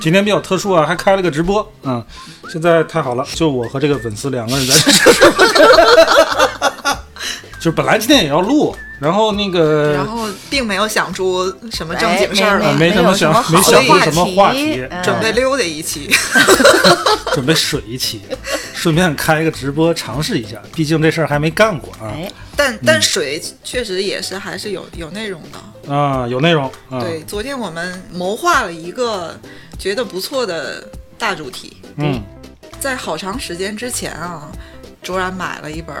今天比较特殊啊，还开了个直播，嗯，现在太好了，就我和这个粉丝两个人在这 就本来今天也要录，然后那个，然后并没有想出什么正经事儿来，没什么想，没想出什么话题，准备溜达一期，准备水一期，顺便开个直播尝试一下，毕竟这事儿还没干过啊。但但水确实也是还是有有内容的啊，有内容。对，昨天我们谋划了一个。觉得不错的大主题。嗯，在好长时间之前啊，卓然买了一本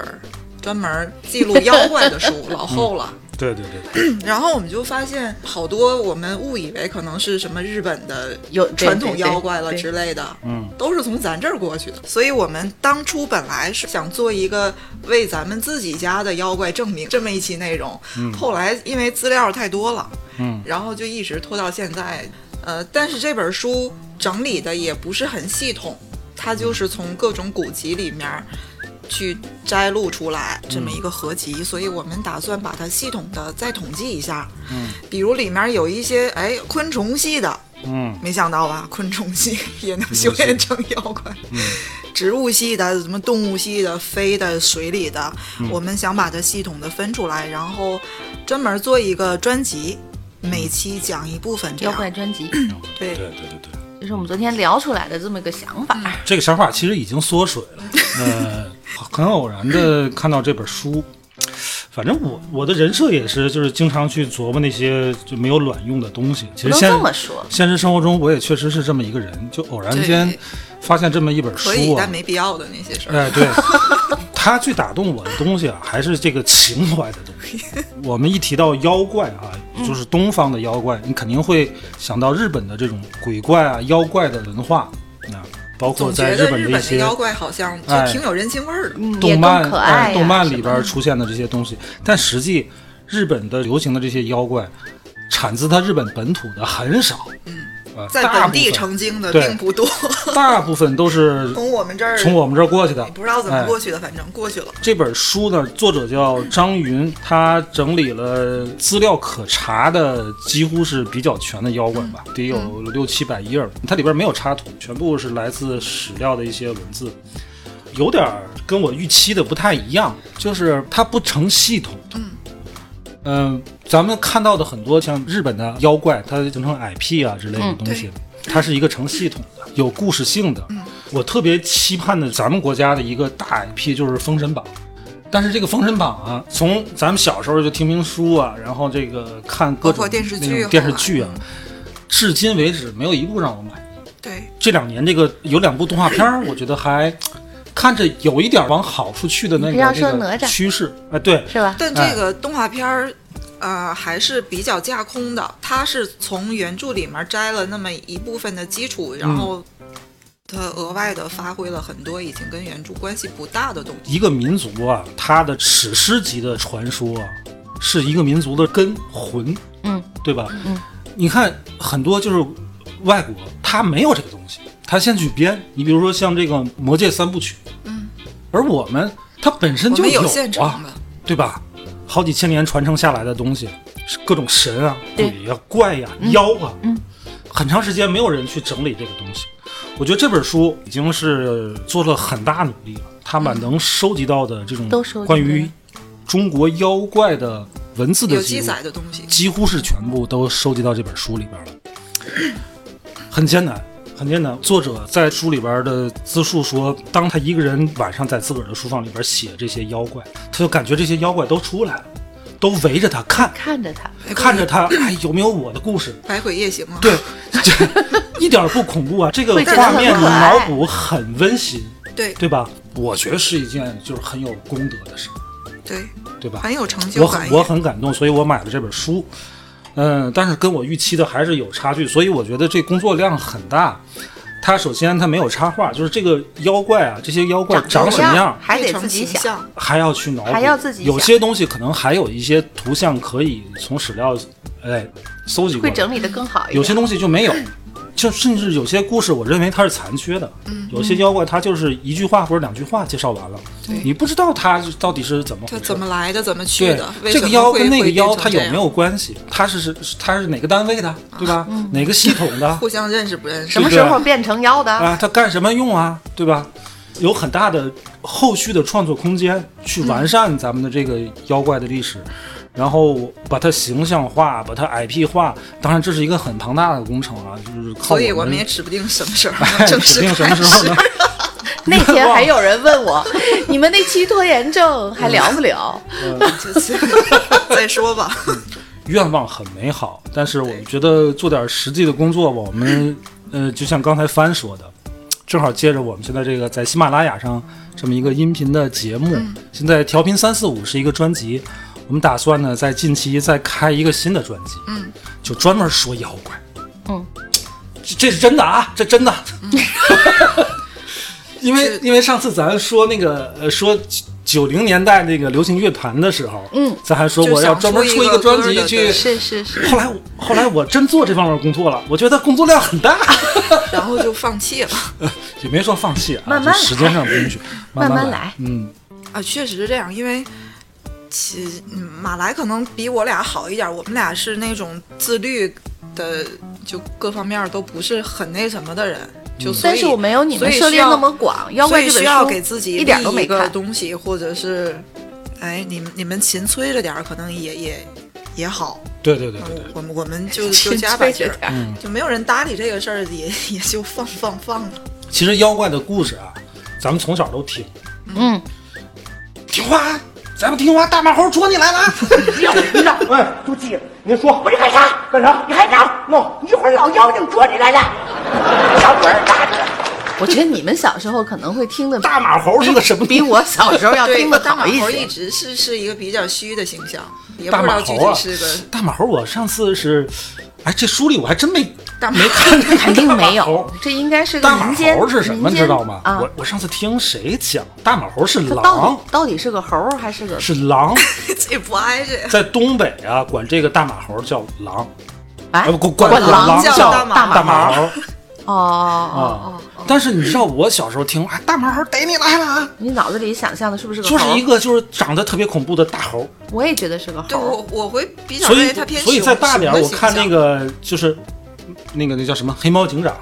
专门记录妖怪的书，老厚了。对 对对。然后我们就发现好多我们误以为可能是什么日本的有传统妖怪了之类的，嗯，都是从咱这儿过去的。所以我们当初本来是想做一个为咱们自己家的妖怪证明这么一期内容，后来因为资料太多了，嗯，然后就一直拖到现在。呃，但是这本书整理的也不是很系统，它就是从各种古籍里面去摘录出来这么一个合集，所以我们打算把它系统的再统计一下。嗯，比如里面有一些哎昆虫系的，嗯，没想到吧，昆虫系 也能修炼成妖怪。嗯，植物系的、什么动物系的、飞的、水里的，我们想把它系统的分出来，然后专门做一个专辑。每期讲一部分妖怪专辑，对对对对对，这是我们昨天聊出来的这么一个想法。这个想法其实已经缩水了，呃，很偶然的看到这本书，反正我我的人设也是，就是经常去琢磨那些就没有卵用的东西。其实现这么说，现实生活中我也确实是这么一个人，就偶然间发现这么一本书啊，但没必要的那些事儿。哎，对。他最打动我的东西啊，还是这个情怀的。我们一提到妖怪啊，就是东方的妖怪，你肯定会想到日本的这种鬼怪啊、妖怪的文化啊，包括在日本的一些妖怪好像就挺有人情味儿的，动漫哎，动漫里边出现的这些东西。但实际日本的流行的这些妖怪，产自它日本本土的很少。嗯。在本地成精的并不多，大部分都是 从我们这儿从我们这儿过去的，不知道怎么过去的，反正过去了。这本书呢，作者叫张云，他整理了资料可查的，几乎是比较全的妖怪吧，得有六七百页它里边没有插图，全部是来自史料的一些文字，有点跟我预期的不太一样，就是它不成系统。嗯。嗯，咱们看到的很多像日本的妖怪，它形成 IP 啊之类的东西，它是一个成系统的、有故事性的。我特别期盼的咱们国家的一个大 IP 就是《封神榜》，但是这个《封神榜》啊，从咱们小时候就听评书啊，然后这个看各种电视剧、电视剧啊，至今为止没有一部让我满意。对，这两年这个有两部动画片儿，我觉得还。看着有一点往好处去的那个那个趋势，哎，对，是吧？但这个动画片儿，呃，还是比较架空的。它是从原著里面摘了那么一部分的基础，然后它额外的发挥了很多已经跟原著关系不大的东西。一个民族啊，它的史诗级的传说啊，是一个民族的根魂，嗯，对吧？嗯，你看很多就是外国，它没有这个东西。他先去编，你比如说像这个《魔戒三部曲》，嗯，而我们它本身就有啊，对吧？好几千年传承下来的东西，各种神啊、鬼呀、怪呀、妖啊，嗯，很长时间没有人去整理这个东西。我觉得这本书已经是做了很大努力了，他把能收集到的这种关于中国妖怪的文字的记载的东西，几乎是全部都收集到这本书里边了，很艰难。很简单，作者在书里边的自述说，当他一个人晚上在自个儿的书房里边写这些妖怪，他就感觉这些妖怪都出来了，都围着他看，看着他，看着他，哎，有没有我的故事？百鬼夜行吗？对，一点不恐怖啊，这个画面脑补很温馨，对对吧？我觉得是一件就是很有功德的事，对对吧？很有成就感，我很感动，所以我买了这本书。嗯，但是跟我预期的还是有差距，所以我觉得这工作量很大。它首先它没有插画，就是这个妖怪啊，这些妖怪长什么样，还得自己想。还要去脑补，还要自己有些东西可能还有一些图像可以从史料哎搜集过来，会整理的更好一点。有些东西就没有。就甚至有些故事，我认为它是残缺的。嗯有些妖怪它就是一句话或者两句话介绍完了，你不知道它是到底是怎么回事。怎么来的，怎么去对的，这个妖跟那个妖它有没有关系？它是是它是哪个单位的，对吧？哪个系统的？互相认识不认识？什么时候变成妖的？啊，它干什么用啊？对吧？有很大的后续的创作空间，去完善咱们的这个妖怪的历史，然后把它形象化，把它 IP 化。当然，这是一个很庞大的工程啊，就是靠所以我我们也指不定什么时候 能正式指定什么时候呢？那天还有人问我，你们那期拖延症还聊不聊？就是再说吧。愿望很美好，但是我们觉得做点实际的工作吧。我们呃，就像刚才帆说的，正好借着我们现在这个在喜马拉雅上这么一个音频的节目，现在调频三四五是一个专辑，我们打算呢在近期再开一个新的专辑，嗯，就专门说妖怪，嗯，这这是真的啊，这真的，因为因为上次咱说那个呃说。九零年代那个流行乐坛的时候，嗯，咱还说就我要专门出一个专辑去是是是，后来后来我真做这方面工作了，我觉得工作量很大，然后就放弃了。也没说放弃啊，慢慢就时间上不允许，慢慢来。嗯，啊，确实是这样，因为其嗯马来可能比我俩好一点，我们俩是那种自律的，就各方面都不是很那什么的人，就所以但是我没有你们涉猎那么广，所以需要给自己一点。东西，或者是，哎，你们你们勤催着点儿，可能也也也好。对对对对对，我们我们就就 加把劲儿，就没有人搭理这个事儿，也 也就放放放了。其实妖怪的故事啊，咱们从小都听，嗯，听话，咱们听话，大马猴捉你来了，让 你让，哎，都记，您说我害啥？干啥？你害啥？喏，一会儿老妖精捉你来了，小鬼儿打着。我觉得你们小时候可能会听的大马猴是个什么？比我小时候要听，的大马好一些。猴一直是是一个比较虚的形象，也不大知道具马猴啊体是个，大马猴，我上次是，哎，这书里我还真没大马没看这个肯定没有猴，这应该是个大马。猴是什么，知道吗？啊我，我上次听谁讲，大马猴是狼到狼底，到底是个猴还是个是狼，这不挨着呀。在东北啊，管这个大马猴叫狼，哎啊不管管管狼叫叫大马大马猴哦哦 哦。但是你知道我小时候听，哎，大马猴逮你来了啊，你脑子里想象的是不是个就是一个就是长得特别恐怖的大猴。我也觉得是个猴对。我我会比较它偏所以熊再大点我看那个就是那个那叫什么？黑猫警长，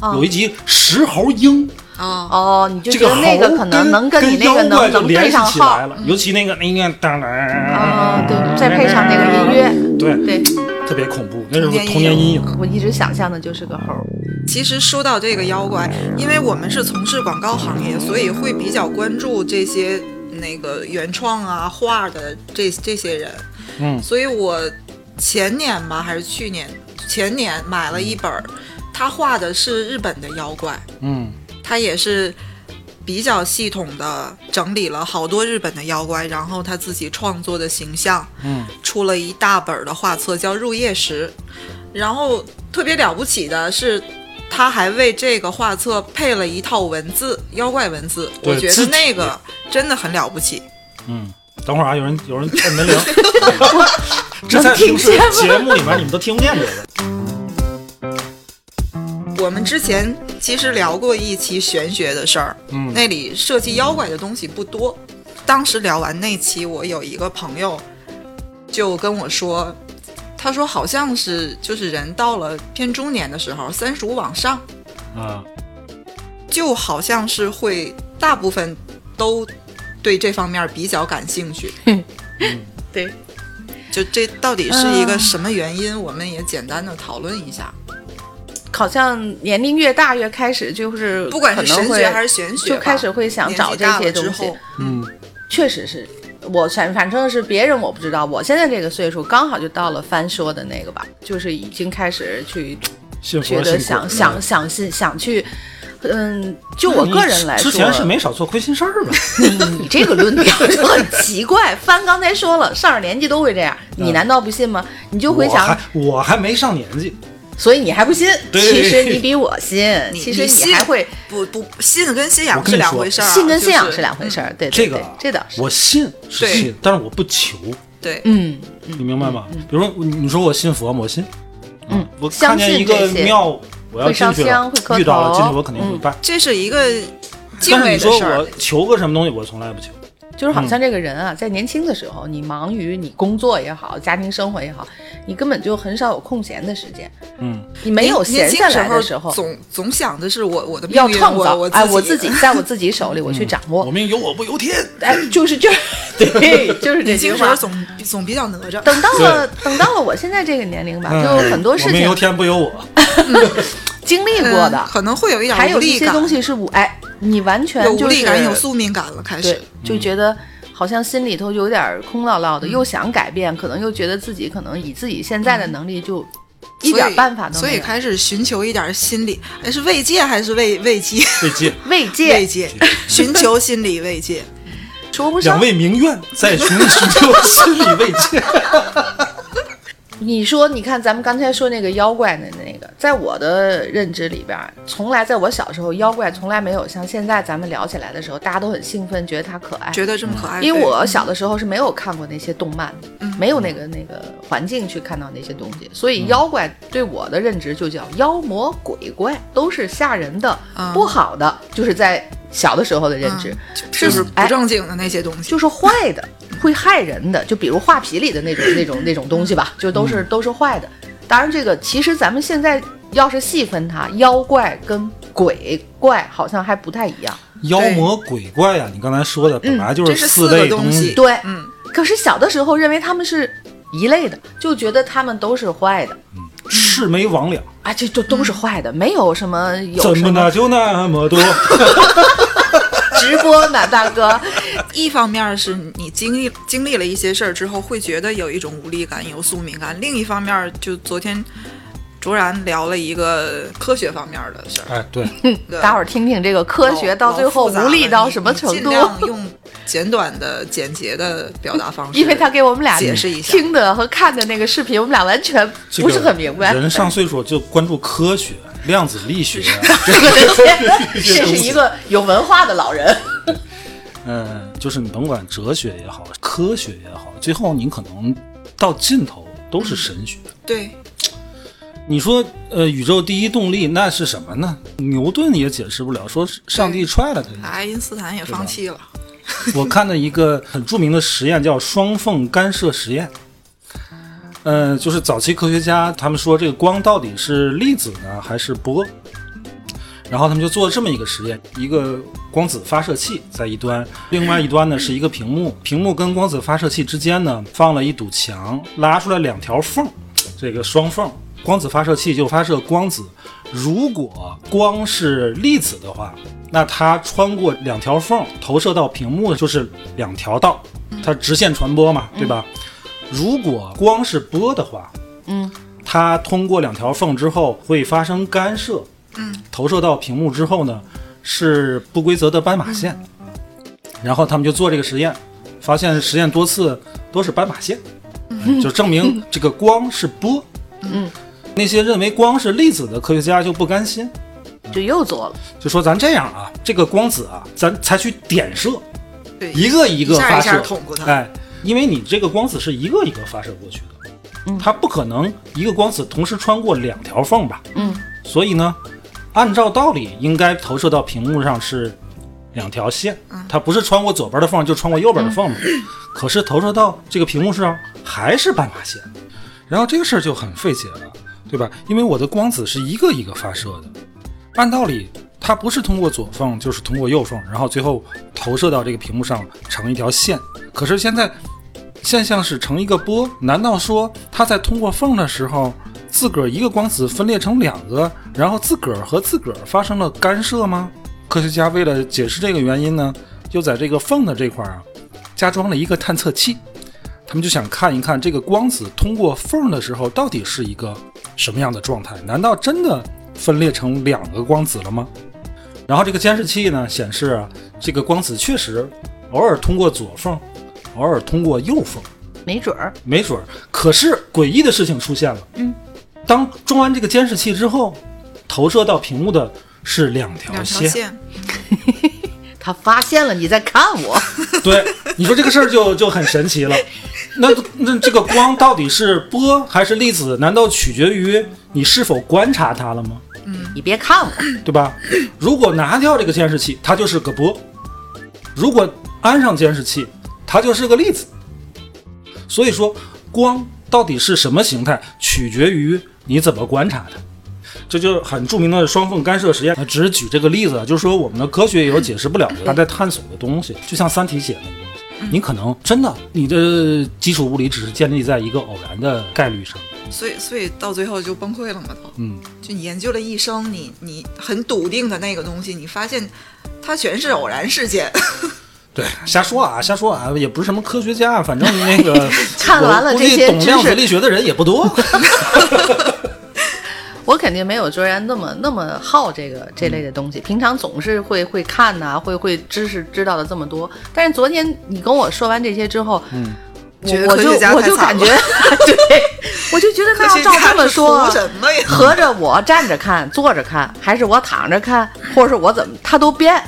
啊。有一集石猴鹰，啊，哦，你就觉得那个可能能跟你那个能能对联系上号。起来了，尤其那个那个当当啊，对，再配上那个音乐，对对。特别恐怖，那是我童年阴影。我一直想象的就是个猴。儿。其实说到这个妖怪，因为我们是从事广告行业，所以会比较关注这些那个原创啊画的这这些人。嗯。所以我前年吧还是去年，前年买了一本，他画的是日本的妖怪，嗯他也是比较系统的整理了好多日本的妖怪，然后他自己创作的形象，嗯出了一大本的画册，叫《入夜时》。然后特别了不起的是，他还为这个画册配了一套文字，妖怪文字。我觉得那个真的很了不起。嗯，等会儿啊，有人有人按门铃，这在平时节目里面你们都听不见这个。我们之前其实聊过一期玄学的事儿，嗯那里涉及妖怪的东西不多。当时聊完那期，我有一个朋友就跟我说，他说好像是就是人到了偏中年的时候，三十五往上，啊，就好像是会大部分都对这方面比较感兴趣。对，就这到底是一个什么原因？我们也简单的讨论一下。好像年龄越大越开始就是不管是可能会神学还是玄学，就开始会想找这些东西。嗯确实是我反反正是别人我不知道，我现在这个岁数刚好就到了翻说的那个吧，就是已经开始去觉得想想想信想去。嗯，就我个人来说，之前是没少做亏心事儿吧？你这个论调就很奇怪。帆刚才说了，上了年纪都会这样，你难道不信吗？你就回想我还，我还没上年纪，所以你还不信？其实你比我信，其实你还会不不信跟信仰是两回事儿啊，信跟信仰是两回事儿。对对这个，这倒是。我信是信，但是我不求，对，嗯，你明白吗？比如说你说我信佛吗，我信，嗯，我相看见一个庙，我要进去了香会磕，遇到了头进去我肯定会嗯拜。这是一个敬但是你说畏的事儿我。求个什么东西，我从来不求。就是好像这个人啊，在年轻的时候，你忙于你工作也好，家庭生活也好，你根本就很少有空闲的时间，嗯，你没有闲下来的时候，总总想的是我我的命要运创造，我我哎，我自自己在我自己手里，我去掌握我。命由我不由天。哎，就是就 对，就是这句话。年轻时总总比较哪吒。等到了等到了我现在这个年龄吧，嗯就很多事我命由天不由我。经历过的，嗯可能会有一点还有一些东西是我哎，你完全就是无力感，有宿命感了，开始。，就觉得好像心里头有点空落落的，又想改变，可能又觉得自己可能以自己现在的能力就一点办法都没有。所以，所以开始寻求一点心理，哎，是慰藉还是慰慰藉？慰藉，慰藉慰藉，寻求心理慰藉。说不上两。位名媛在寻寻求心理慰藉。你说，你看咱们刚才说那个妖怪的那个，在我的认知里边儿，从来在我小时候，妖怪从来没有像现在咱们聊起来的时候，大家都很兴奋，觉得它可爱。觉得这么可爱，因为我小的时候是没有看过那些动漫的，嗯。没有那个那个环境去看到那些东西，所以妖怪对我的认知就叫妖魔鬼怪，都是吓人的、嗯。不好的，就是在小的时候的认知，就是不哎正经的那些东西。就是坏的，会害人的，就比如画皮里的那种 那种那种东西吧，就都是、都是坏的。当然，这个其实咱们现在要是细分它，妖怪跟鬼怪好像还不太一样。妖魔鬼怪呀、你刚才说的本来就是四类西东西。对，嗯，可是小的时候认为他们是一类的，就觉得他们都是坏的嗯魑魅魍魉，啊，这都都是坏的，没有什么有怎什么么的就那么多？直播呢，大哥。一方面是你经历经历了一些事儿之后，会觉得有一种无力感，有宿命感；另一方面，就昨天卓然聊了一个科学方面的事儿。哎，对，对大伙儿听听这个科学到最后无力到什么程度尽？量用简短的、简洁的表达方式，因为他给我们俩解释一下听的和看的那个视频，我们俩完全不是很明白。人上岁数就关注科学、量子力学啊，这是一个有文化的老人。嗯，就是你甭管哲学也好，科学也好，最后你可能到尽头都是神学。对你说，呃，宇宙第一动力那是什么呢？牛顿也解释不了，说上帝踹了他。爱因斯坦也放弃了。我看的一个很著名的实验叫双缝干涉实验。呃，就是早期科学家他们说这个光到底是粒子呢还是波，然后他们就做了这么一个实验：一个光子发射器在一端，另外一端呢是一个屏幕，屏幕跟光子发射器之间呢放了一堵墙，拉出来两条缝，这个双缝，光子发射器就发射光子。如果光是粒子的话，那它穿过两条缝投射到屏幕就是两条道，它直线传播嘛，对吧？如果光是波的话，嗯，它通过两条缝之后会发生干涉，嗯，投射到屏幕之后呢是不规则的斑马线，然后他们就做这个实验，发现实验多次都是斑马线，哎就证明 这个光是波。嗯，那些认为光是粒子的科学家就不甘心，就又做了。就说咱这样啊，这个光子啊，咱采取点射，对，一个一个发射，哎，因为你这个光子是一个一个发射过去的，它不可能一个光子同时穿过两条缝吧？嗯，所以呢，按照道理应该投射到屏幕上是两条线，它不是穿过左边的缝就穿过右边的缝嘛。可是投射到这个屏幕上还是斑马线，然后这个事儿就很费解了，对吧？因为我的光子是一个一个发射的，按道理它不是通过左缝就是通过右缝，然后最后投射到这个屏幕上成一条线。可是现在现象是成一个波，难道说它在通过缝的时候，自个儿一个光子分裂成两个，然后自个儿和自个儿发生了干涉吗？科学家为了解释这个原因呢，就在这个缝的这块儿啊，加装了一个探测器。他们就想看一看这个光子通过缝的时候到底是一个什么样的状态？难道真的分裂成两个光子了吗？然后这个监视器呢显示啊，这个光子确实偶尔通过左缝，偶尔通过右缝，没准儿，没准儿。可是诡异的事情出现了，嗯，当装完这个监视器之后，投射到屏幕的是两条。线，他发现了你在看我，对，你说这个事儿就就很神奇了。那那这个光到底是波还是粒子？难道取决于你是否观察它了吗？嗯你别看我，对吧？如果拿掉这个监视器，它就是个波；如果安上监视器，它就是个粒子。所以说，光到底是什么形态，取决于你怎么观察它。这就是很著名的双缝干涉实验。呃只是举这个例子啊，就是说我们的科学也有解释不了的，它在探索的东西，就像《三体》写的那个东西，你可能真的你的基础物理只是建立在一个偶然的概率上。所以所以到最后就崩溃了嘛都。嗯，就你研究了一生，你你很笃定的那个东西，你发现它全是偶然事件。对，瞎说啊，瞎说啊，也不是什么科学家，反正那个 看完了我估计这些懂量子力学的人也不多。我肯定没有卓然那么那么好这个这类的东西。平常总是会会看呐、会会知识知道的这么多。但是昨天你跟我说完这些之后，嗯，觉得我就我就感觉，对，我就觉得那要照这么说合着我站着看、坐着看，还是我躺着看，或者是我怎么，它都变。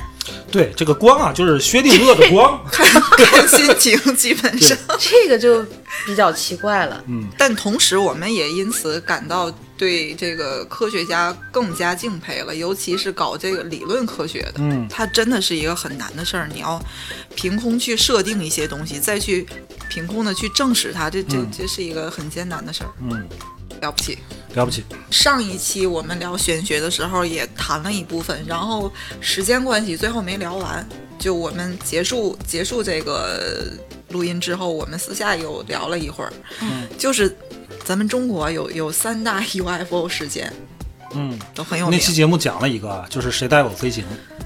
对，这个光啊，就是薛定谔的光。看心情基本上。这个就比较奇怪了。嗯但同时，我们也因此感到对这个科学家更加敬佩了，尤其是搞这个理论科学的，嗯它真的是一个很难的事儿。你要凭空去设定一些东西，再去凭空的去证实它，这这这是一个很艰难的事儿。嗯，了不起。了不起。上一期我们聊玄学的时候也谈了一部分，然后时间关系最后没聊完。就我们结束结束这个录音之后，我们私下又聊了一会儿，嗯，就是咱们中国有有三大 UFO 事件嗯，都很有名，那期节目讲了一个啊，就是谁带我飞行。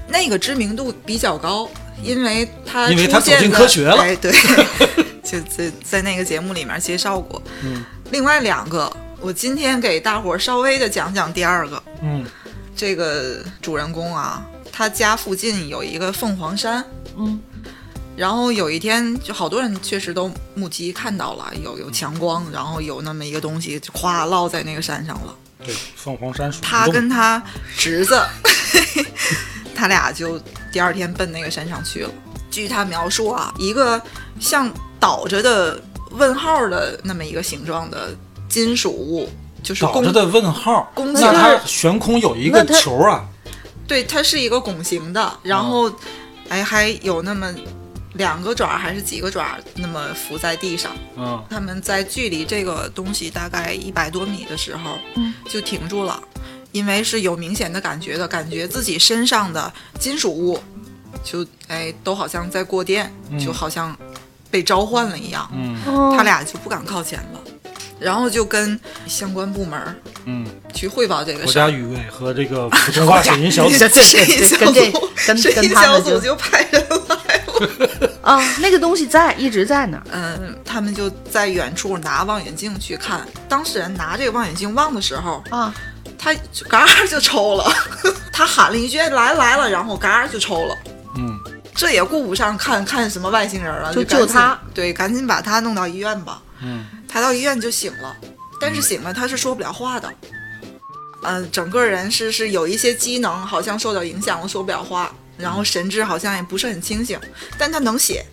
那个知名度比较高，因为它因为它出现的走进科学了。哎，对，就在在那个节目里面介绍过。嗯，另外两个，我今天给大伙儿稍微的讲讲第二个。嗯。这个主人公啊，他家附近有一个凤凰山，嗯，然后有一天，就好多人确实都目击看到了，有有强光，然后有那么一个东西就咵落在那个山上了。对，凤凰山属他跟他侄子，他俩就第二天奔那个山上去了。据他描述啊，一个像倒着的问号的那么一个形状的金属物，就是弓倒着的问号，弓那形它悬空有一个球啊，对，它是一个拱形的，然后，哎，还有那么两个爪还是几个爪那么浮在地上。嗯他们在距离这个东西大概一百多米的时候，嗯就停住了，因为是有明显的感觉的，感觉自己身上的金属物，就哎都好像在过电，就好像被召唤了一样。嗯他俩就不敢靠前了，然后就跟相关部门嗯，去汇报这个国事国家。语委和这个普通话审音小组这这审议小这跟这组，跟跟他们组就派人来了。啊，那个东西在一直在那儿。嗯，他们就在远处拿望远镜去看。当事人拿这个望远镜望的时候，啊，他嘎就抽了。他喊了一句“来了来了”，然后嘎就抽了。嗯这也顾不上看看什么外星人了，就救他。对，赶紧把他弄到医院吧。嗯他到医院就醒了，但是醒了他是说不了话的。嗯、整个人是是有一些机能好像受到影响了，说不了话，然后神志好像也不是很清醒，但他能写。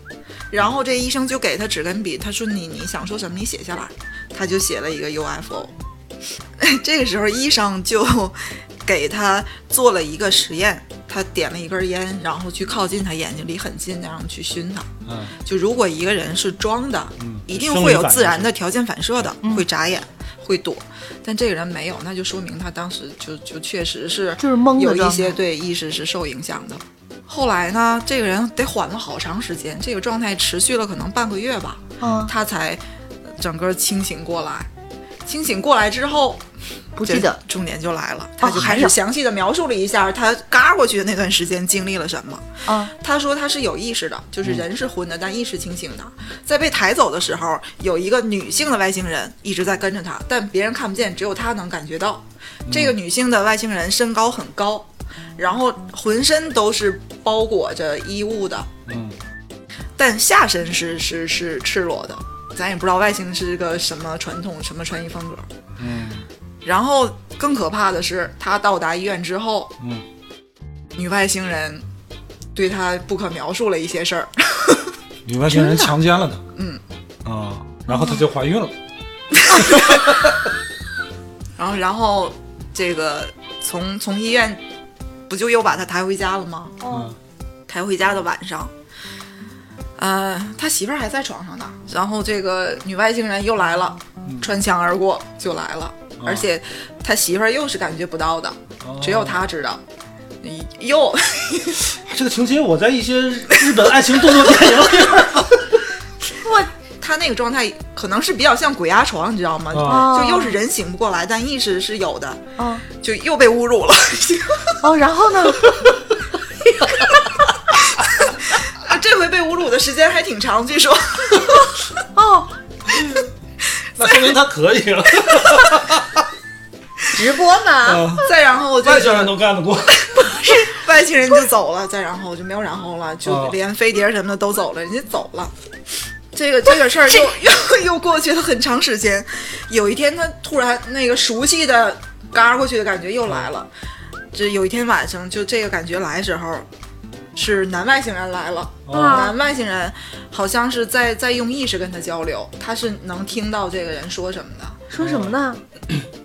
然后这医生就给他纸跟笔，他说你你想说什么你写下来，他就写了一个 UFO。这个时候医生就 给他做了一个实验，他点了一根烟，然后去靠近他眼睛离很近，然后去熏他。嗯就如果一个人是装的，嗯一定会有自然的条件反射的，会眨眼，会躲。但这个人没有，那就说明他当时就就确实是就是懵有一些对意识是受影响的。后来呢，这个人得缓了好长时间，这个状态持续了可能半个月吧，啊，他才呃整个清醒过来。清醒过来之后，不记得重点就来了，他就开还有始详细的描述了一下他嘎过去的那段时间经历了什么。啊，他说他是有意识的，就是人是昏的，但意识清醒的。在被抬走的时候，有一个女性的外星人一直在跟着他，但别人看不见，只有他能感觉到。这个女性的外星人身高很高，然后浑身都是包裹着衣物的，嗯但下身是是是赤裸的。咱也不知道外星是个什么传统什么穿衣风格。嗯然后更可怕的是，他到达医院之后，嗯，女外星人对他不可描述了一些事儿。女外星人强奸了她，嗯啊，然后她就怀孕了。然后，然后这个从从医院不就又把他抬回家了吗？嗯抬回家的晚上，呃，他媳妇儿还在床上呢。然后这个女外星人又来了，穿墙而过就来了，而且他媳妇儿又是感觉不到的，只有他知道。又 这个情节我在一些日本爱情动作电影里他那个状态可能是比较像鬼压床，你知道吗？啊就又是人醒不过来，但意识是有的，哦就又被侮辱了。哦，然后呢？啊，这回被侮辱的时间还挺长，据说。哦，那说明他可以了。直播呢？啊再然后就外星人都干得过。外星人就走了，再然后就没有然后了，就啊连飞碟什么的都走了，人家走了。这个这个事儿又又又过去了很长时间。有一天，他突然那个熟悉的嘎过去的感觉又来了。这有一天晚上，就这个感觉来的时候，是男外星人来了。哦男外星人好像是在在用意识跟他交流，他是能听到这个人说什么的。说什么呢？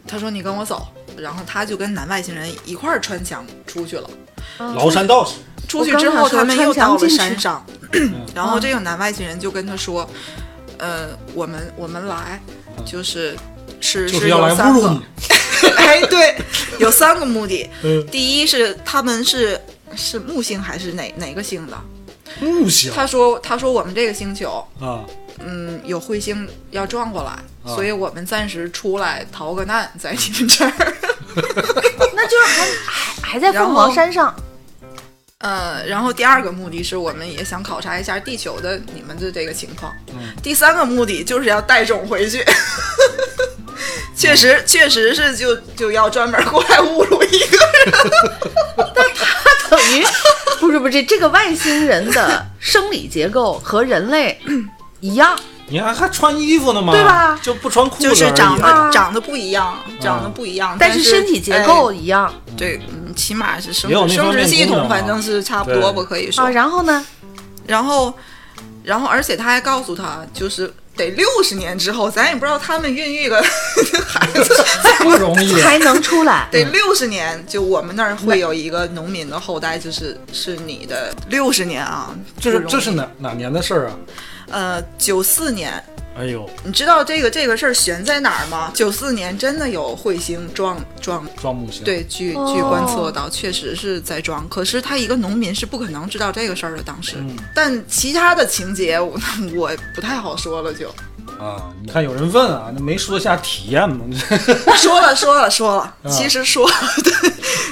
他说：“你跟我走。”然后他就跟男外星人一块儿穿墙出去了。崂山道士，出去之后，他们又到了山上，嗯然后这个男外星人就跟他说：“呃，我们我们来，就是是是要来有三个侮辱你，哎，对，有三个目的。嗯第一是他们是是木星还是哪哪个星的？木星他说他说我们这个星球，啊，嗯，有彗星要撞过来，啊所以我们暂时出来逃个难，在你们这儿。那就是还还还在凤凰山上。呃，然后第二个目的是我们也想考察一下地球的你们的这个情况。嗯第三个目的就是要带种回去。确实，确实是就就要专门过来侮辱一个人。但他等于不是不是这个外星人的生理结构和人类一样，你还还穿衣服呢吗？对吧就不穿裤子而已就是长得、啊长得不一样，长得不一样，但是是身体结构哎一样对，嗯，起码是生生殖系统，反正是差不多吧，可以说。啊。然后呢？然后，然后，而且他还告诉他，就是得六十年之后，咱也不知道他们孕育个 孩子，不容易。还能出来。得六十年，就我们那儿会有一个农民的后代，就是是你的六十年啊，这是这是哪哪年的事儿啊？呃九四年。哎呦，你知道这个这个事儿悬在哪儿吗？九四年真的有彗星撞撞，撞木星。，对，据哦据观测到，确实是在撞。可是他一个农民是不可能知道这个事儿的，当时。嗯但其他的情节我我不太好说了就，啊，你看有人问啊，那没说下体验吗？说了说了说了，啊其实说了，对，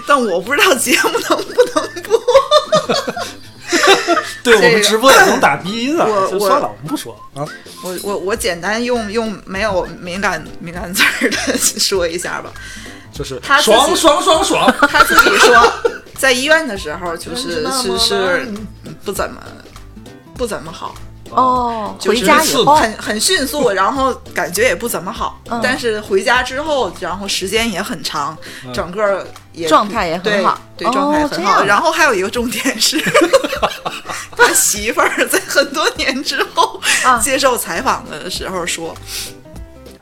但我不知道节目能不能播。对我们直播也能打逼的，我我就算了，我们不说啊。我我我简单用用没有敏感敏感字儿的 说一下吧。就是他爽爽爽爽，他自己说，在医院的时候就是嗯是是不怎么不怎么好，哦，就是回家以后很很迅速，然后感觉也不怎么好。嗯但是回家之后，然后时间也很长，嗯整个也状态也很好对，对状态哦很好。然后还有一个重点是，他媳妇儿在很多年之后、啊接受采访的时候说。啊，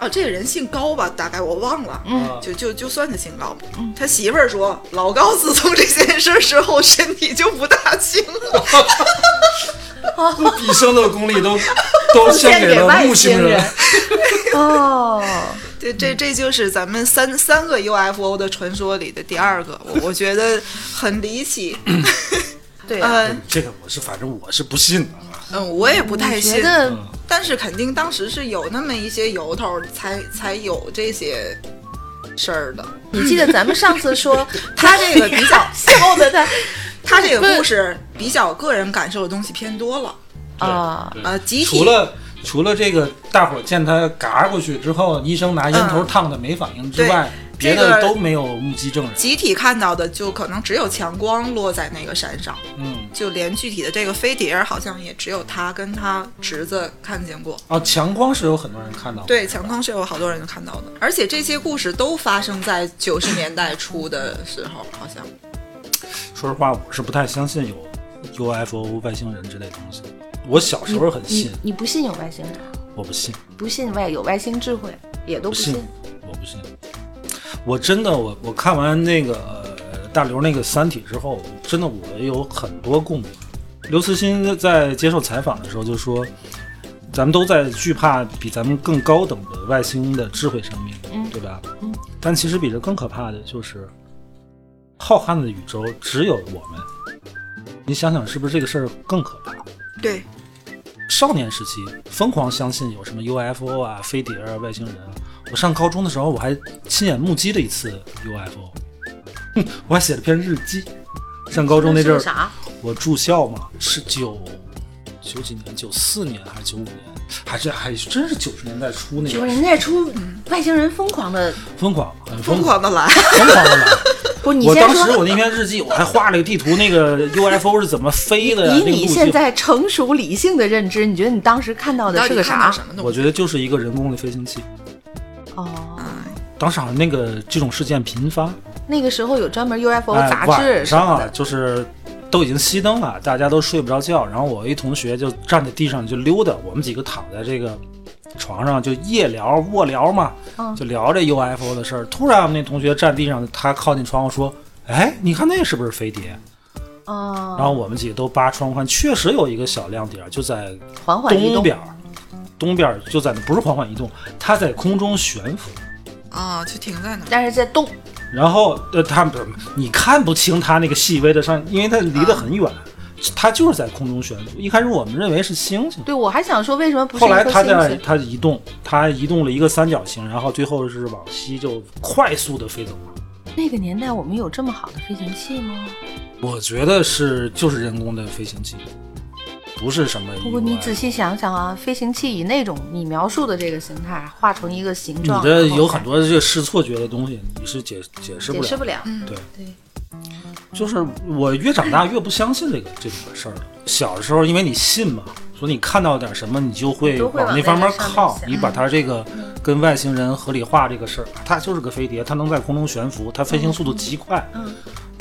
这个人姓高吧？大概我忘了，嗯就就就算他姓高吧。他媳妇儿说，老高自从这件事儿之后，身体就不大行了。毕生的功力都 都献给了木星人。哦，对，这这就是咱们三三个 UFO 的传说里的第二个，我我觉得很离奇。对这个我是反正我是不信的啊。嗯，我也不太信，觉得嗯。但是肯定当时是有那么一些由头，才才有这些事儿的。你记得咱们上次说 他这个比较笑的他 他这个故事比较个人感受的东西偏多了，啊，对。呃，集体除了除了这个大伙儿见他嘎过去之后，医生拿烟头烫的没反应之外，别的都没有目击证人。集体看到的就可能只有强光落在那个山上，嗯，就连具体的这个飞碟好像也只有他跟他侄子看见过。啊，强光是有很多人看到。对，强光是有好多人看到的，而且这些故事都发生在九十年代初的时候，好像。说实话，我是不太相信有 UFO 外星人之类东西。我小时候很信，你不信有外星人？我不信，不信外有外星智慧，也都不信。我不信，我真的，我我看完那个大刘那个《三体》之后，真的我有很多共鸣。刘慈欣在接受采访的时候就说：“咱们都在惧怕比咱们更高等的外星的智慧生命，嗯，对吧？嗯，但其实比这更可怕的就是浩瀚的宇宙只有我们。你想想，是不是这个事儿更可怕？对。”少年时期疯狂相信有什么 UFO 啊、飞碟啊、外星人啊。我上高中的时候，我还亲眼目击了一次 UFO，我还写了篇日记。上高中那阵儿，我住校嘛，是九九几年，九四年还是九五年，还是还真是九十年代初那。九十年代初，外星人疯狂的疯狂，疯狂的来，疯狂的来。不，你我当时我那篇日记，我还画了个地图，那个 UFO 是怎么飞的呀？以你现在成熟理性的认知，你觉得你当时看到的是个啥？我觉得就是一个人工的飞行器。哦，当时好像那个这种事件频发。那个时候有专门 UFO 杂志。晚上啊，就是都已经熄灯了，大家都睡不着觉。然后我一同学就站在地上就溜达，我们几个躺在这个床上就夜聊卧聊嘛，就聊这 UFO 的事儿。突然我们那同学站地上，他靠近窗户说：“哎，你看那是不是飞碟？”哦。然后我们几个都扒窗户看，确实有一个小亮点，就在东边，东边就在那，不是缓缓移动，它在空中悬浮。啊，就停在那儿，但是在动。然后，呃，他你看不清它那个细微的上，因为它离得很远，它就是在空中悬浮。一开始我们认为是星星，对我还想说为什么不是后来它在它移动，它移动了一个三角形，然后最后是往西就快速的飞走了。那个年代我们有这么好的飞行器吗？我觉得是，就是人工的飞行器。不是什么。不过你仔细想想啊，飞行器以那种你描述的这个形态画成一个形状，你的有很多这个视错觉的东西，你是解解释不了。解释不了。对对，就是我越长大越不相信这个这种事儿了。小的时候因为你信嘛，所以你看到点什么，你就会往那方面靠。你把它这个跟外星人合理化这个事儿，它就是个飞碟，它能在空中悬浮，它飞行速度极快。嗯。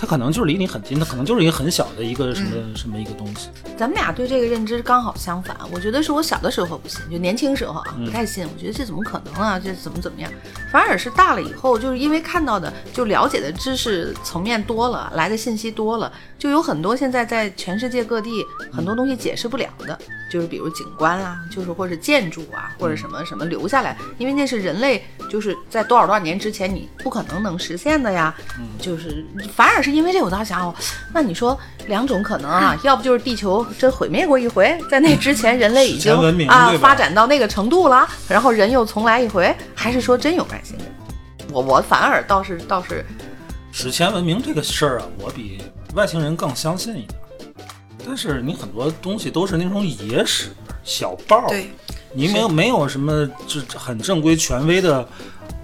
它可能就是离你很近，它可能就是一个很小的一个什么什么一个东西。咱们俩对这个认知刚好相反。我觉得是我小的时候不信，就年轻时候啊不太信。我觉得这怎么可能啊？这怎么怎么样？反而是大了以后，就是因为看到的就了解的知识层面多了，来的信息多了，就有很多现在在全世界各地很多东西解释不了的，就是比如景观啊，就是或者建筑啊，或者什么什么留下来，因为那是人类就是在多少多少年之前你不可能能实现的呀。嗯就是反而是。因为这，我倒想哦，那你说两种可能啊，要不就是地球真毁灭过一回，在那之前人类已经啊发展到那个程度了，然后人又重来一回，还是说真有外星人？我我反而倒是倒是，史前文明这个事儿啊，我比外星人更相信一点。但是你很多东西都是那种野史小报，对，你没有没有什么就很正规权威的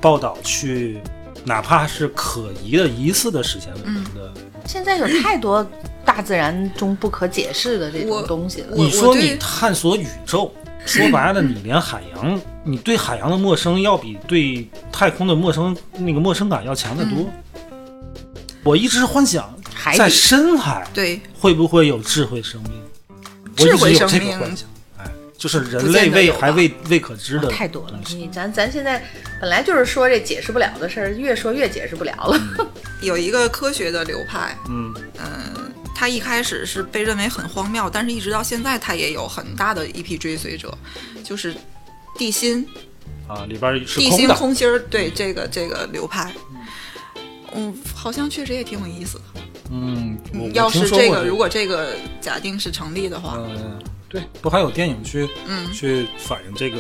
报道去。哪怕是可疑的、疑似的史前文明的，现在有太多大自然中不可解释的这种东西了。你说你探索宇宙，说白了，你连海洋，你对海洋的陌生要比对太空的陌生那个陌生感要强得多。我一直幻想在深海，对，会不会有智慧生命？智慧生命。就是人类未还未未可知的太多了。你咱咱现在本来就是说这解释不了的事儿，越说越解释不了了。有一个科学的流派，嗯嗯，他一开始是被认为很荒谬，但是一直到现在，他也有很大的一批追随者，就是地心啊，里边地心空心儿，对这个这个流派，嗯，好像确实也挺有意思的。嗯，要是这个如果这个假定是成立的话。对，不还有电影去嗯去反映这个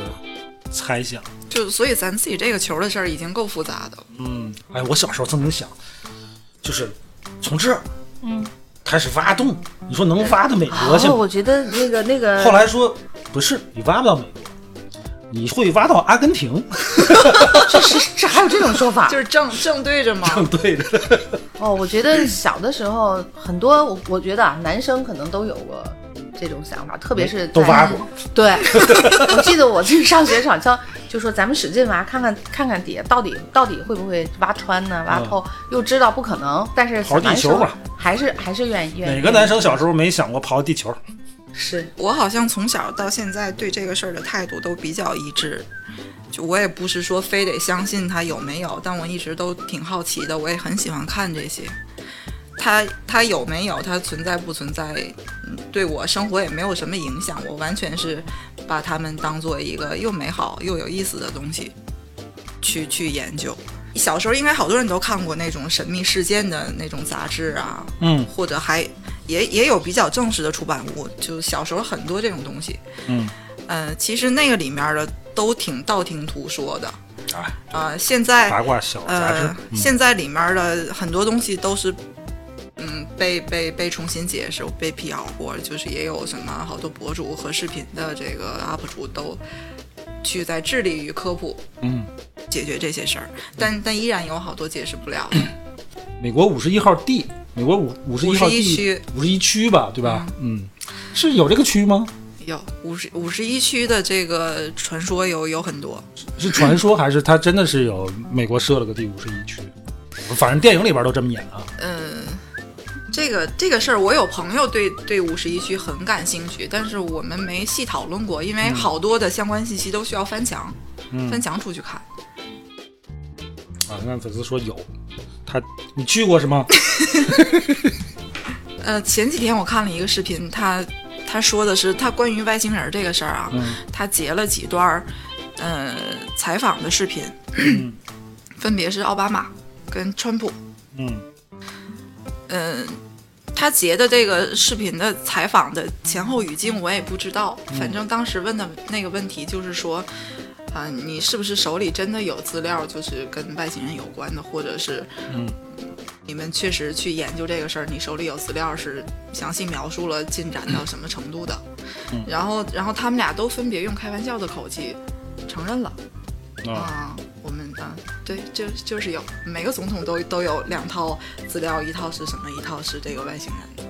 猜想？就所以咱自己这个球的事儿已经够复杂的。嗯，哎，我小时候曾经想，就是从这儿嗯开始挖洞，你说能挖到美国去吗？我觉得那个那个。后来说不是，你挖不到美国，你会挖到阿根廷，这 是这还有这种说法？就是正正对着吗？正。对着。哦，我觉得小的时候很多，我我觉得啊，男生可能都有过这种想法，特别是在都挖过。对，我记得我去上学好像就说咱们使劲挖，看看看看底下到底到底会不会挖穿呢？挖透，又知道不可能，但是刨地球吧，还是还是愿意愿意。哪个男生小时候没想过刨地球？是我好像从小到现在对这个事儿的态度都比较一致，就我也不是说非得相信他有没有，但我一直都挺好奇的，我也很喜欢看这些。他他有没有，它存在不存在，对我生活也没有什么影响，我完全是把它们当做一个又美好又有意思的东西去去研究。小时候应该好多人都看过那种神秘事件的那种杂志啊，嗯，或者还。也也有比较正式的出版物，就小时候很多这种东西。嗯，呃，其实那个里面的都挺道听途说的。啊，呃，现在八卦小杂志，现在里面的很多东西都是，嗯，被被被重新解释、被辟谣过，就是也有什么好多博主和视频的这个 UP 主都去在致力于科普，嗯，解决这些事儿，但但依然有好多解释不了。美国五十一号地。美国五五十一号地区，五十一区吧，对吧？嗯，是有这个区吗？有五十五十一区的这个传说有有很多，是传说还是它真的是有美国设了个第五十一区？反正电影里边都这么演啊。嗯，这个这个事儿，我有朋友对对五十一区很感兴趣，但是我们没细讨论过，因为好多的相关信息都需要翻墙，翻墙出去看。啊，那粉丝说有。他，你去过是吗？呃，前几天我看了一个视频，他他说的是他关于外星人这个事儿啊，他截了几段儿，呃，采访的视频，分别是奥巴马跟川普，嗯，嗯，他截的这个视频的采访的前后语境我也不知道，反正当时问的那个问题就是说。啊，你是不是手里真的有资料，就是跟外星人有关的，或者是，嗯，你们确实去研究这个事儿，你手里有资料是详细描述了进展到什么程度的，嗯，然后，然后他们俩都分别用开玩笑的口气承认了，啊，我们啊，对，就就是有每个总统都都有两套资料，一套是什么，一套是这个外星人。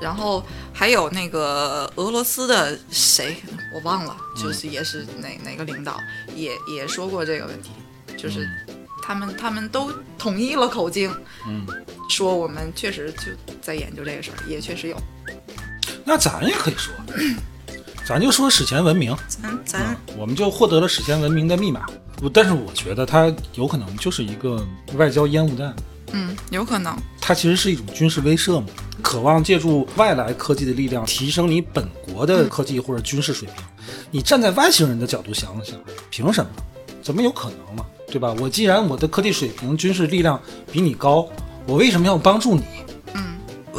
然后还有那个俄罗斯的谁我忘了，就是也是哪哪个领导也也说过这个问题，就是他们他们都统一了口径，嗯，说我们确实就在研究这个事儿，也确实有。那咱也可以说，咱就说史前文明，咱咱我们就获得了史前文明的密码。但是我觉得它有可能就是一个外交烟雾弹。嗯，有可能。它其实是一种军事威慑嘛，渴望借助外来科技的力量提升你本国的科技或者军事水平。你站在外星人的角度想想，凭什么？怎么有可能嘛？对吧？我既然我的科技水平、军事力量比你高，我为什么要帮助你？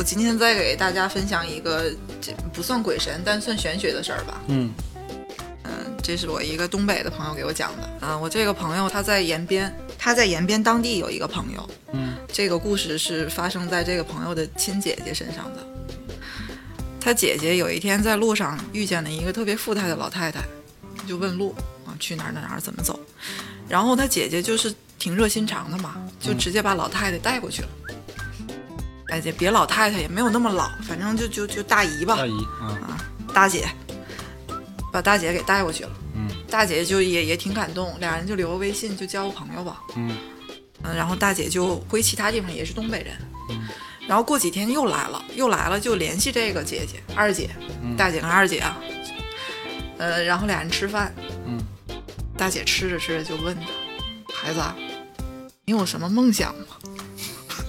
嗯，我今天再给大家分享一个，这不算鬼神，但算玄学的事儿吧。嗯。这是我一个东北的朋友给我讲的啊，我这个朋友他在延边，他在延边当地有一个朋友，嗯，这个故事是发生在这个朋友的亲姐姐身上的。他姐姐有一天在路上遇见了一个特别富态的老太太，就问路啊，去哪儿哪儿哪儿怎么走，然后他姐姐就是挺热心肠的嘛，就直接把老太太带过去了。哎，这别老太太也没有那么老，反正就就就大姨吧，大姨啊，大姐。把大姐给带过去了，嗯，大姐就也也挺感动，俩人就留个微信，就交个朋友吧，嗯，嗯，然后大姐就回其他地方，也是东北人，嗯，然后过几天又来了，又来了就联系这个姐姐二姐，大姐跟二姐啊，呃，然后俩人吃饭，嗯，大姐吃着吃着就问他，孩子，你有什么梦想吗？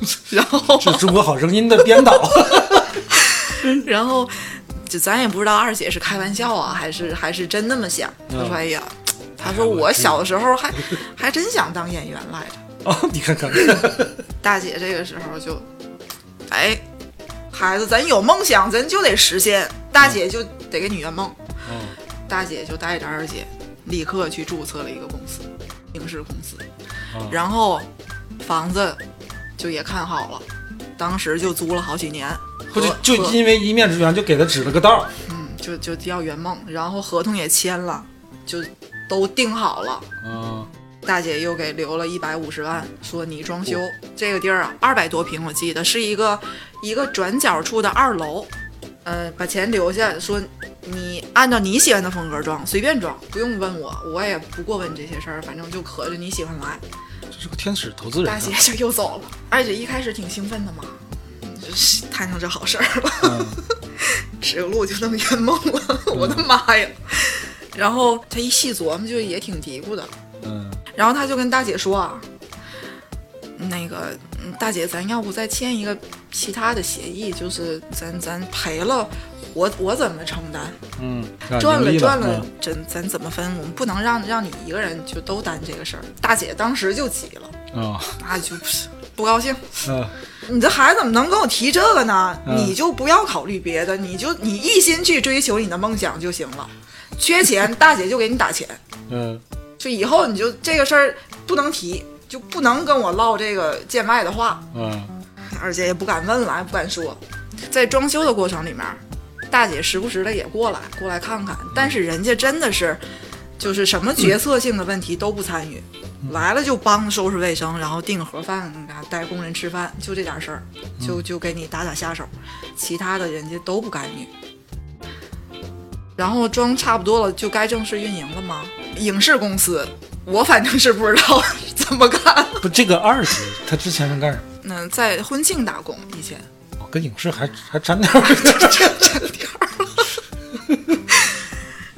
然后是中国好声音的编导，然后。就咱也不知道二姐是开玩笑啊，还是还是真那么想。她说：“哎呀，她说我小时候还还真想当演员来着。”哦，你看看，大姐这个时候就，哎，孩子，咱有梦想，咱就得实现。大姐就得给你圆梦。大姐就带着二姐立刻去注册了一个公司，影视公司，然后房子就也看好了，当时就租了好几年。不就就因为一面之缘，就给他指了个道儿嗯，就就要圆梦，然后合同也签了，就都定好了。嗯大姐又给留了一百五十万，说你装修这个地儿啊，二百多平，我记得是一个一个转角处的二楼，呃，把钱留下，说你按照你喜欢的风格装，随便装，不用问我，我也不过问这些事儿，反正就可着你喜欢来。这是个天使投资人啊。大姐就又走了，二姐一开始挺兴奋的嘛，摊上这好事儿了，嗯指个路就那么圆梦了，我的妈呀！然后她一细琢磨，就也挺嘀咕的。嗯然后他就跟大姐说啊，那个嗯大姐，咱要不再签一个其他的协议，就是咱咱赔了，我我怎么承担？嗯，啊赚了赚了嗯，咱咱怎么分？我们不能让让你一个人就都担这个事儿。大姐当时就急了，啊那就不是不高兴。嗯你这孩子怎么能跟我提这个呢？嗯你就不要考虑别的，你就你一心去追求你的梦想就行了。缺钱，大姐就给你打钱。嗯就以后你就这个事儿不能提，就不能跟我唠这个见外的话，嗯二姐也不敢问了，也不敢说。在装修的过程里面，大姐时不时的也过来过来看看，但是人家真的是，就是什么决策性的问题都不参与，来了就帮收拾卫生，然后订盒饭，啊带工人吃饭，就这点事儿，就就给你打打下手，其他的人家都不干预。然后装差不多了，就该正式运营了吗？影视公司，我反正是不知道 怎么干。不，这个二姐她之前是干什么？嗯，在婚庆打工以前。哦跟影视还还沾点儿。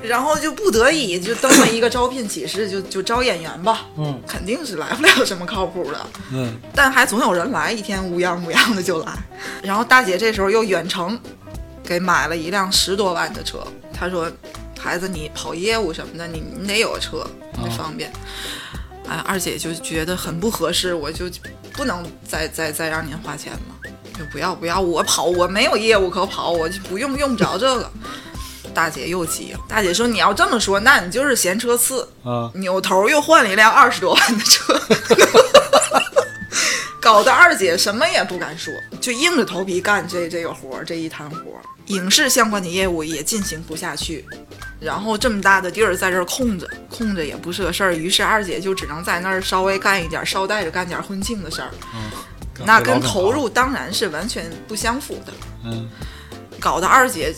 然后就不得已就登了一个招聘启事，就就招演员吧，嗯肯定是来不了什么靠谱的，嗯但还总有人来，一天乌泱乌泱的就来。然后大姐这时候又远程给买了一辆十多万的车，她说：“孩子，你跑业务什么的，你你得有个车，得方便。哎，二姐就觉得很不合适，我就不能再再再让您花钱了，就不要不要，我跑我没有业务可跑，我就不用用不着这个。大姐又急了，大姐说：“你要这么说，那你就是嫌车次，啊扭头又换了一辆二十多万的车，搞得二姐什么也不敢说，就硬着头皮干这这个活儿，这一摊活儿。影视相关的业务也进行不下去，然后这么大的地儿在这儿空着，空着也不是个事儿，于是二姐就只能在那儿稍微干一点儿，捎带着干点儿婚庆的事儿，那跟投入当然是完全不相符的。嗯搞得二姐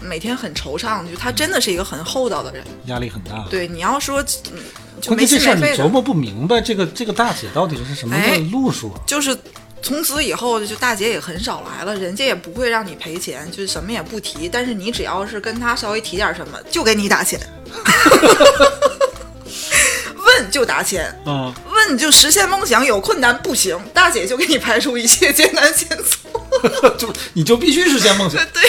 每天很惆怅，就他真的是一个很厚道的人。压力很大。对，你要说嗯就这事儿你心没肺的，琢磨不明白，这个这个大姐到底是什么路数？就是从此以后，就大姐也很少来了，人家也不会让你赔钱，就是什么也不提。但是你只要是跟她稍微提点什么，就给你打钱。问就打钱，嗯问就实现梦想有困难不行，大姐就给你排除一切艰难险阻。就你就必须实现梦想。对，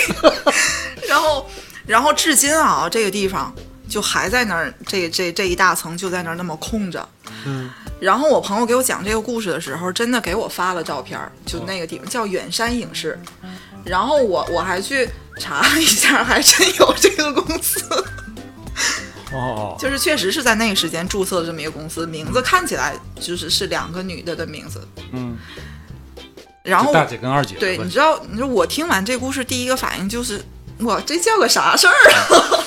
然后，然后至今啊，这个地方就还在那儿，这这这一大层就在那儿那么空着。嗯然后我朋友给我讲这个故事的时候，真的给我发了照片，就那个地方叫远山影视。然后我我还去查了一下，还真有这个公司，哦，就是确实是在那个时间注册的这么一个公司，名字看起来就是是两个女的的名字。嗯，然后大姐跟二姐对，你知道，你说我听完这故事，第一个反应就是，我这叫个啥事儿啊？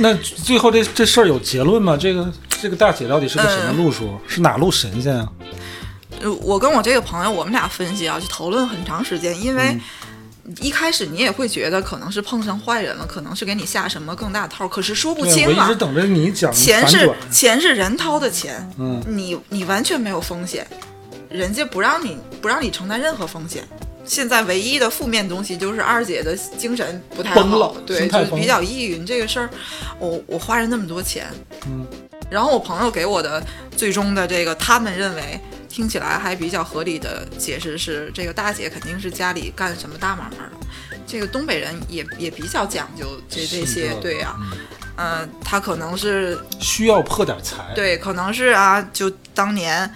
那最后这这事儿有结论吗？这个这个大姐到底是个什么嗯路数？是哪路神仙啊？呃我跟我这个朋友，我们俩分析啊，就讨论很长时间，因为一开始你也会觉得可能是碰上坏人了，可能是给你下什么更大套，可是说不，清啊我一直。等着你讲钱是。钱是人掏的钱，嗯你你完全没有风险，人家不让你不让你承担任何风险。现在唯一的负面东西就是二姐的精神不太好了，对，就是比较抑郁。这个事儿，我我花了那么多钱，嗯，然后我朋友给我的最终的这个，他们认为听起来还比较合理的解释是，这个大姐肯定是家里干什么大买卖的。这个东北人也也比较讲究这这，些对呀、嗯、他可能是需要破点财。，对，可能是啊，就当年，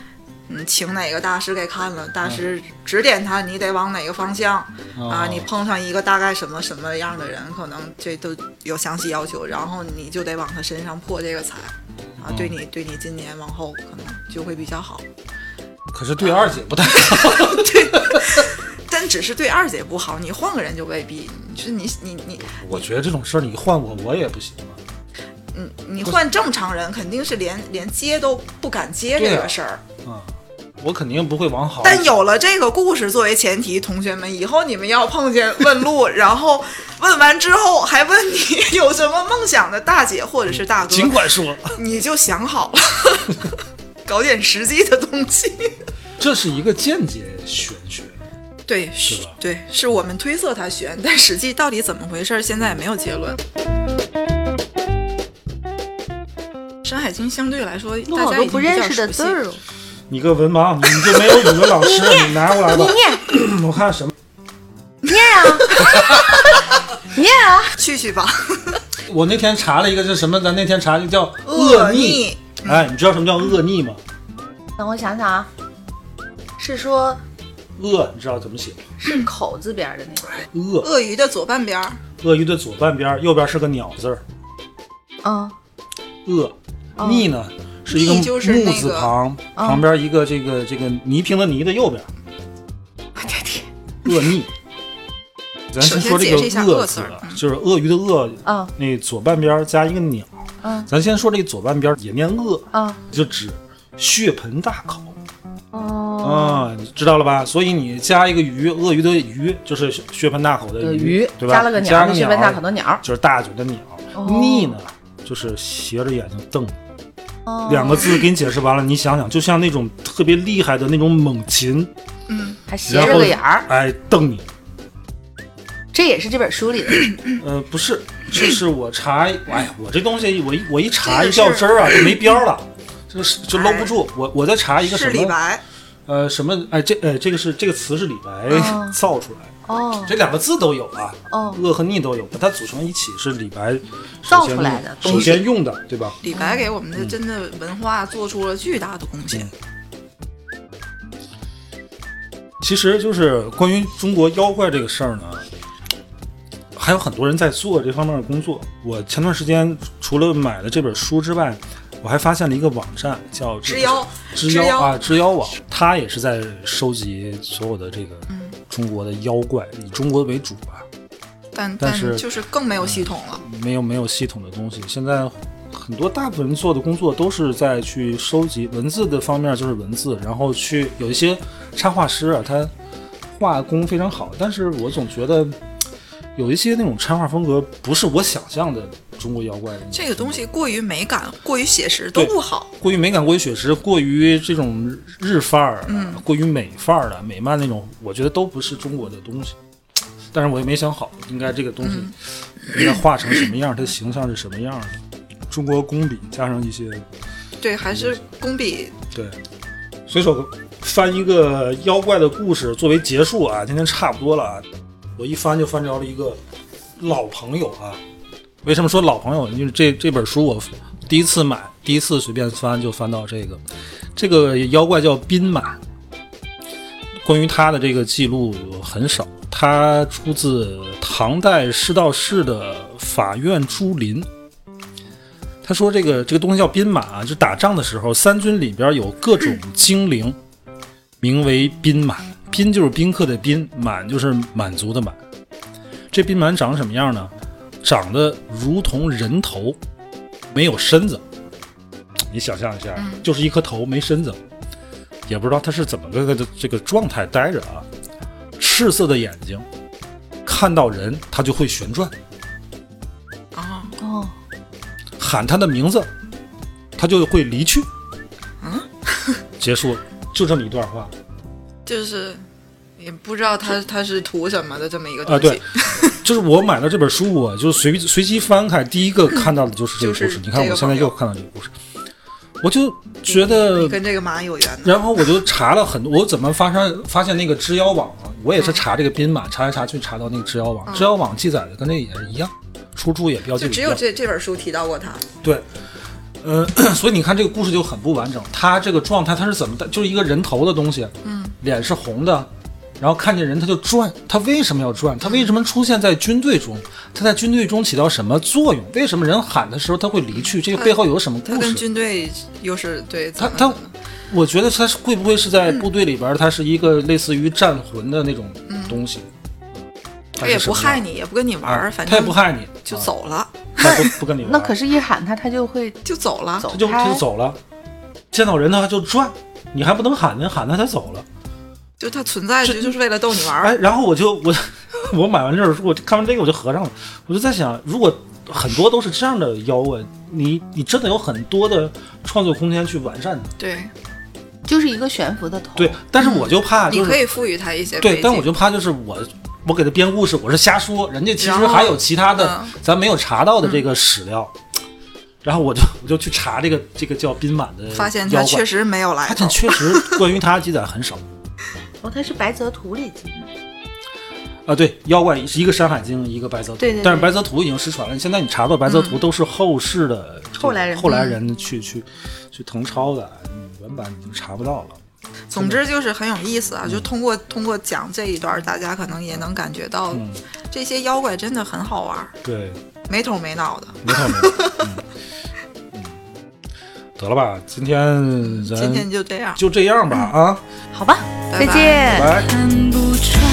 嗯，请哪个大师给看了，大师指点他，你得往哪个方向、啊，你碰上一个大概什么什么样的人，可能这都有详细要求，然后你就得往他身上破这个财，啊，对你对你今年往后可能就会比较好，可是对二姐不太好。对但只是对二姐不好，你换个人就未必，你说你你你。我觉得这种事儿你换我我也不行啊。你你换正常人，肯定是连连接都不敢接这个事儿。啊，我肯定不会往好。但有了这个故事作为前提，同学们以后你们要碰见问路，然后问完之后还问你有什么梦想的大姐或者是大哥，尽管说，你就想好了，搞点实际的东西。这是一个间接玄学。对，是吧对，是我们推测它玄，但实际到底怎么回事，现在也没有结论。《山海经》相对来说，有好多大家不认识的字儿哦。你个文盲，你就没有语文老师，你拿过来吧。我看什么？念啊，念啊，去去吧，我那天查了一个是什么？咱那天查就叫恶逆。逆，哎，你知道什么叫恶逆吗？等我想想啊，是说恶，你知道怎么写吗？是口字边的那个，恶，鳄鱼的左半边，鳄鱼的左半边，右边是个鸟字儿。嗯，恶，逆呢是一个木字旁，旁边一个这个这个泥瓶的泥的右边，我的天，恶逆。咱先先说这个恶字就是鳄鱼的鳄，嗯那左半边加一个鸟。嗯咱先说这个左半边也念鳄，嗯就指血盆大口哦，啊，你知道了吧？所以你加一个鱼，鳄鱼的鱼就是血血盆大口的的鱼对吧？加了个鸟加个鸟就血盆大口的鸟就是大嘴的鸟。哦逆呢，就是斜着眼睛瞪两个字给你解释完了，你想想，就像那种特别厉害的那种猛禽，嗯还斜着个眼儿，哎，瞪你。这也是这本书里的。呃，不是，这是我查，哎呀，我这东西我一我一查一较真儿啊，就没边儿了，这是就搂不住。我我在查一个什是李么，白，呃，什么，哎，这呃这个是这个词是李白哦造出来的。哦这两个字都有啊，哦恶和逆都有，把它组成一起是李白先造出来的首先用的，对吧？李白给我们的真的文化做出了巨大的贡献。其实就是关于中国妖怪这个事儿呢，还有很多人在做这方面的工作。我前段时间除了买了这本书之外，我还发现了一个网站，叫这个知妖知知妖啊，知妖网，它也是在收集所有的这个嗯中国的妖怪，以中国为主吧，但但是就是更没有系统了。没有没有系统的东西。现在很多大部分人做的工作都是在去收集文字的方面，就是文字，然后去有一些插画师啊，他画工非常好，但是我总觉得有一些那种插画风格不是我想象的中国妖怪的。这个东西过于美感、过于写实都不好。过于美感、过于写实、过于这种日范儿、嗯，过于美范儿的美漫那种，我觉得都不是中国的东西。但是我也没想好，应该这个东西应该画成什么样，它的形象是什么样的。中国工笔加上一些对，还是工笔对，随手翻一个妖怪的故事作为结束啊，今天差不多了啊。我一翻就翻着了一个老朋友啊。为什么说老朋友？因为这这本书我第一次买，第一次随便翻就翻到这个，这个妖怪叫宾马。关于他的这个记录很少，他出自唐代师道士的《法院珠林》。他说这个这个东西叫宾马，就打仗的时候，三军里边有各种精灵，名为宾马。宾就是宾客的宾，满就是满足的满。这宾满长什么样呢？长得如同人头，没有身子。你想象一下，就是一颗头没身子，也不知道它是怎么个这个状态待着啊。赤色的眼睛，看到人它就会旋转。啊，哦，喊他的名字，他就会离去。嗯，结束，就这么一段话就是也不知道他他是图什么的这么一个啊。东西。对，就是我买了这本书，我就随随机翻开，第一个 看到的就是这个故事。就是你看，我现在又看到这个故事，我就觉得跟这个马有缘的。然后我就查了很多，我怎么发现发现那个知妖网啊？我也是查这个编码，查来查去查到那个知妖网，知妖网记载的跟这也是一样，出处也标记就只有。这这本书提到过他，对，呃，所以你看这个故事就很不完整。他这个状态他是怎么的？就是一个人头的东西，嗯，脸是红的，然后看见人他就转。他为什么要转？他为什么出现在军队中？他在军队中起到什么作用？为什么人喊的时候他会离去？这个背后有什么他跟故事？军队又是对他他我觉得他是会不会是在部队里边，他是一个类似于战魂的那种东西？他也不害你，也不跟你玩儿，啊反正他也不害你，就啊走了。他不不跟你玩，那可是，一喊他，他就会就走了。走他就他就走了，见到人他就转，你还不能喊呢，喊他他走了。就他存在这就就是为了逗你玩儿。哎，然后我就我我买完这本书，我看完这个我就合上了，我就在想，如果很多都是这样的妖怪，你你真的有很多的创作空间去完善它。对，就是一个悬浮的头。对，但是我就怕就是你可以赋予它一些对，但我就怕就是我我给他编故事，我是瞎说，人家其实还有其他的嗯咱没有查到的这个史料，然后我就 我就去查这个这个叫宾满的发现他确实没有来头发现。确实关于他记载很少哦，他是白泽图里记的。啊。对，妖怪是一个《山海经》，一个《白泽图》，对对对但是《白泽图》已经失传了。现在你查到《白泽图》都是后世的这个后来人后来人去去去誊抄的，嗯原版已经查不到了。总之就是很有意思啊！嗯。就通过通过讲这一段，大家可能也能感觉到嗯，这些妖怪真的很好玩儿，对，没头没脑的。没头没脑。嗯。嗯，得了吧，今天咱今天就这样，就这样吧啊，好吧，拜拜。再见。